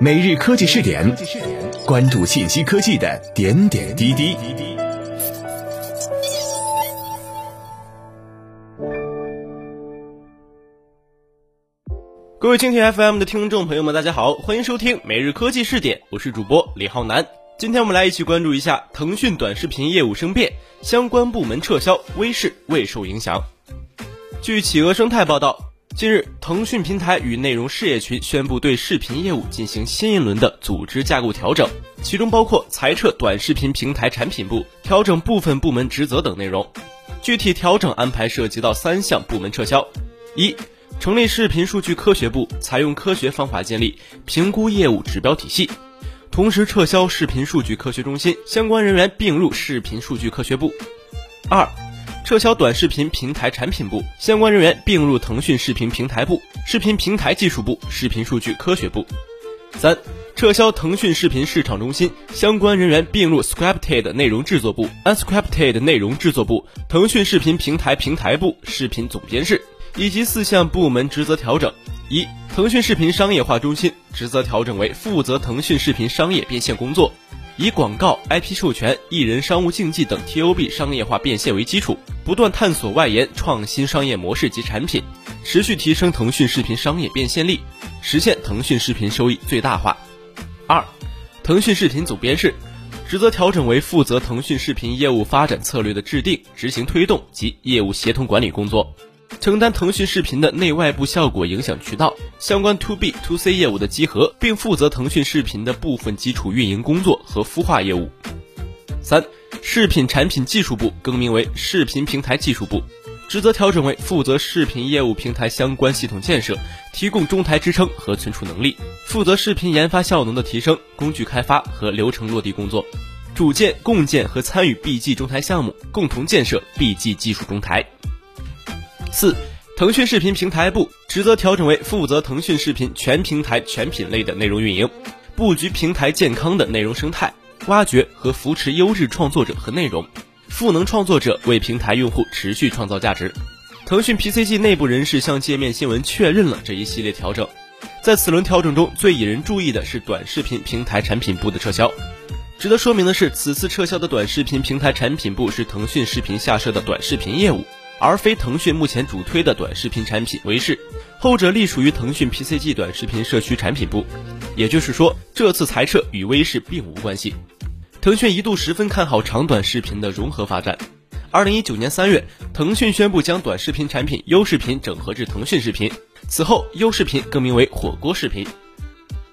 每日科技试点，关注信息科技的点点滴滴。各位蜻蜓 FM 的听众朋友们，大家好，欢迎收听每日科技试点，我是主播李浩南。今天我们来一起关注一下腾讯短视频业务生变，相关部门撤销，微视未受影响。据企鹅生态报道。近日，腾讯平台与内容事业群宣布对视频业务进行新一轮的组织架构调整，其中包括裁撤短视频平台产品部、调整部分部门职责等内容。具体调整安排涉及到三项部门撤销：一、成立视频数据科学部，采用科学方法建立评估业务指标体系；同时撤销视频数据科学中心，相关人员并入视频数据科学部。二、撤销短视频平台产品部，相关人员并入腾讯视频平台部、视频平台技术部、视频数据科学部。三、撤销腾讯视频市场中心，相关人员并入 Scripted 内容制作部、Unscripted 内容制作部、腾讯视频平台平台部、视频总编室，以及四项部门职责调整：一、腾讯视频商业化中心职责调整为负责腾讯视频商业变现工作。以广告、IP 授权、艺人商务竞技等 TOB 商业化变现为基础，不断探索外延创新商业模式及产品，持续提升腾讯视频商业变现力，实现腾讯视频收益最大化。二、腾讯视频总编室职责调整为负责腾讯视频业务发展策略的制定、执行推动及业务协同管理工作。承担腾讯视频的内外部效果影响渠道相关 To B To C 业务的集合，并负责腾讯视频的部分基础运营工作和孵化业务。三、视频产品技术部更名为视频平台技术部，职责调整为负责视频业务平台相关系统建设，提供中台支撑和存储能力，负责视频研发效能的提升、工具开发和流程落地工作，组建、共建和参与 BG 中台项目，共同建设 BG 技术中台。四、腾讯视频平台部职责调整为负责腾讯视频全平台全品类的内容运营，布局平台健康的内容生态，挖掘和扶持优质创作者和内容，赋能创作者为平台用户持续创造价值。腾讯 PCG 内部人士向界面新闻确认了这一系列调整。在此轮调整中，最引人注意的是短视频平台产品部的撤销。值得说明的是，此次撤销的短视频平台产品部是腾讯视频下设的短视频业务。而非腾讯目前主推的短视频产品微视，后者隶属于腾讯 PCG 短视频社区产品部。也就是说，这次裁撤与微视并无关系。腾讯一度十分看好长短视频的融合发展。二零一九年三月，腾讯宣布将短视频产品优视频整合至腾讯视频，此后优视频更名为火锅视频。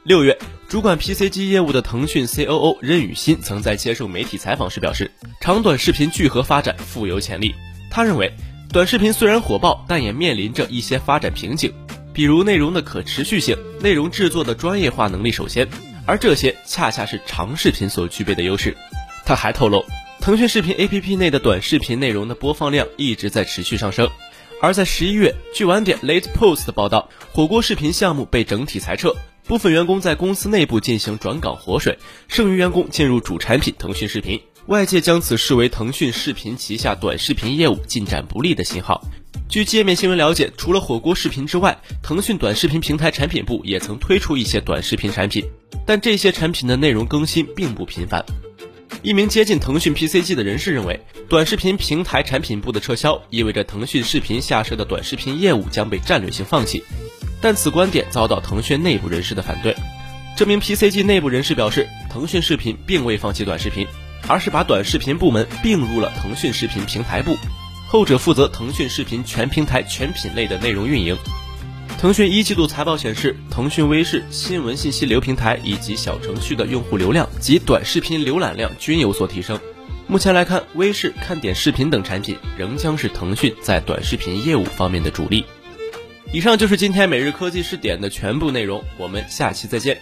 六月，主管 PC 机业务的腾讯 COO 任宇欣曾在接受媒体采访时表示，长短视频聚合发展富有潜力。他认为。短视频虽然火爆，但也面临着一些发展瓶颈，比如内容的可持续性、内容制作的专业化能力首先，而这些恰恰是长视频所具备的优势。他还透露，腾讯视频 APP 内的短视频内容的播放量一直在持续上升。而在十一月，据晚点 Late Post 的报道，火锅视频项目被整体裁撤，部分员工在公司内部进行转岗活水，剩余员工进入主产品腾讯视频。外界将此视为腾讯视频旗下短视频业务进展不利的信号。据界面新闻了解，除了火锅视频之外，腾讯短视频平台产品部也曾推出一些短视频产品，但这些产品的内容更新并不频繁。一名接近腾讯 PCG 的人士认为，短视频平台产品部的撤销意味着腾讯视频下设的短视频业务将被战略性放弃，但此观点遭到腾讯内部人士的反对。这名 PCG 内部人士表示，腾讯视频并未放弃短视频。而是把短视频部门并入了腾讯视频平台部，后者负责腾讯视频全平台全品类的内容运营。腾讯一季度财报显示，腾讯微视新闻信息流平台以及小程序的用户流量及短视频浏览量均有所提升。目前来看，微视、看点视频等产品仍将是腾讯在短视频业务方面的主力。以上就是今天每日科技视点的全部内容，我们下期再见。